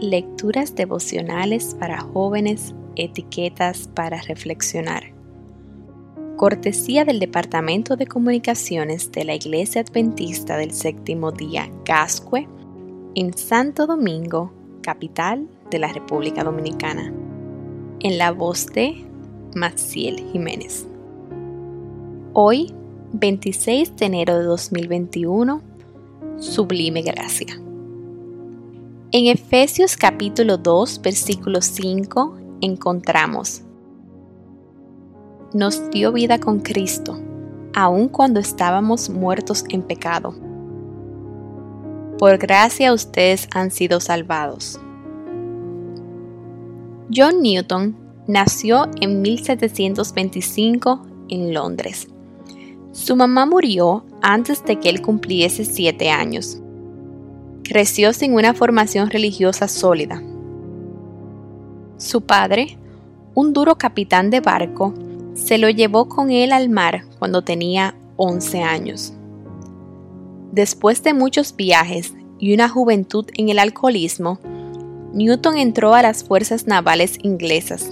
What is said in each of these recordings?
Lecturas devocionales para jóvenes, etiquetas para reflexionar. Cortesía del Departamento de Comunicaciones de la Iglesia Adventista del Séptimo Día Gascue en Santo Domingo, capital de la República Dominicana. En la voz de Maciel Jiménez. Hoy, 26 de enero de 2021, Sublime Gracia. En Efesios capítulo 2, versículo 5 encontramos, Nos dio vida con Cristo, aun cuando estábamos muertos en pecado. Por gracia ustedes han sido salvados. John Newton nació en 1725 en Londres. Su mamá murió antes de que él cumpliese siete años. Creció sin una formación religiosa sólida. Su padre, un duro capitán de barco, se lo llevó con él al mar cuando tenía 11 años. Después de muchos viajes y una juventud en el alcoholismo, Newton entró a las fuerzas navales inglesas.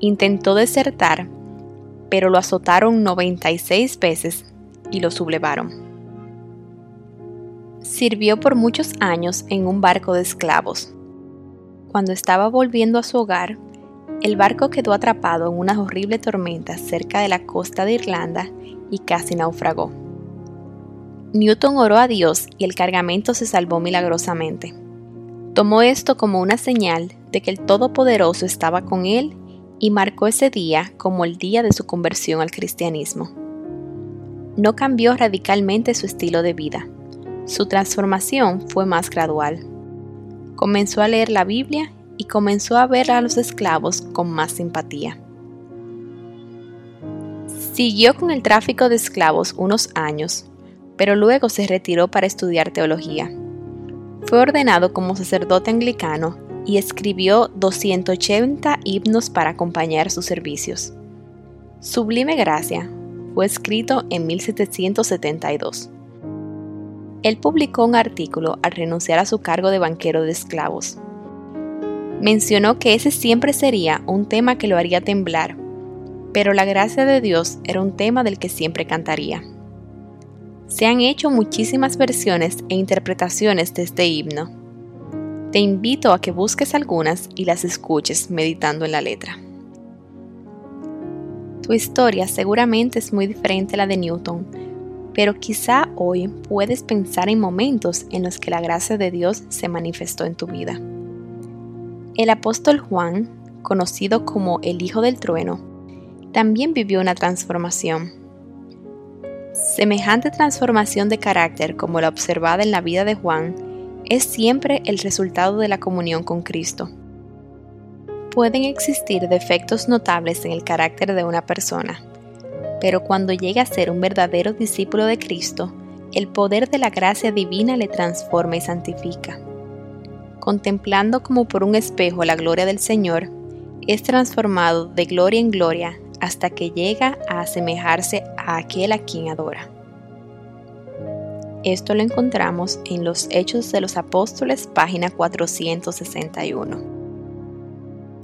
Intentó desertar, pero lo azotaron 96 veces y lo sublevaron. Sirvió por muchos años en un barco de esclavos. Cuando estaba volviendo a su hogar, el barco quedó atrapado en una horrible tormenta cerca de la costa de Irlanda y casi naufragó. Newton oró a Dios y el cargamento se salvó milagrosamente. Tomó esto como una señal de que el Todopoderoso estaba con él y marcó ese día como el día de su conversión al cristianismo. No cambió radicalmente su estilo de vida su transformación fue más gradual. Comenzó a leer la Biblia y comenzó a ver a los esclavos con más simpatía. Siguió con el tráfico de esclavos unos años, pero luego se retiró para estudiar teología. Fue ordenado como sacerdote anglicano y escribió 280 himnos para acompañar sus servicios. Sublime Gracia fue escrito en 1772. Él publicó un artículo al renunciar a su cargo de banquero de esclavos. Mencionó que ese siempre sería un tema que lo haría temblar, pero la gracia de Dios era un tema del que siempre cantaría. Se han hecho muchísimas versiones e interpretaciones de este himno. Te invito a que busques algunas y las escuches meditando en la letra. Tu historia seguramente es muy diferente a la de Newton, pero quizá hoy puedes pensar en momentos en los que la gracia de Dios se manifestó en tu vida. El apóstol Juan, conocido como el Hijo del Trueno, también vivió una transformación. Semejante transformación de carácter como la observada en la vida de Juan es siempre el resultado de la comunión con Cristo. Pueden existir defectos notables en el carácter de una persona, pero cuando llega a ser un verdadero discípulo de Cristo, el poder de la gracia divina le transforma y santifica. Contemplando como por un espejo la gloria del Señor, es transformado de gloria en gloria hasta que llega a asemejarse a aquel a quien adora. Esto lo encontramos en los Hechos de los Apóstoles, página 461.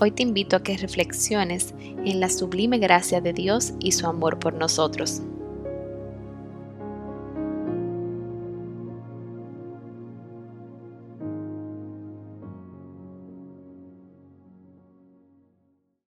Hoy te invito a que reflexiones en la sublime gracia de Dios y su amor por nosotros.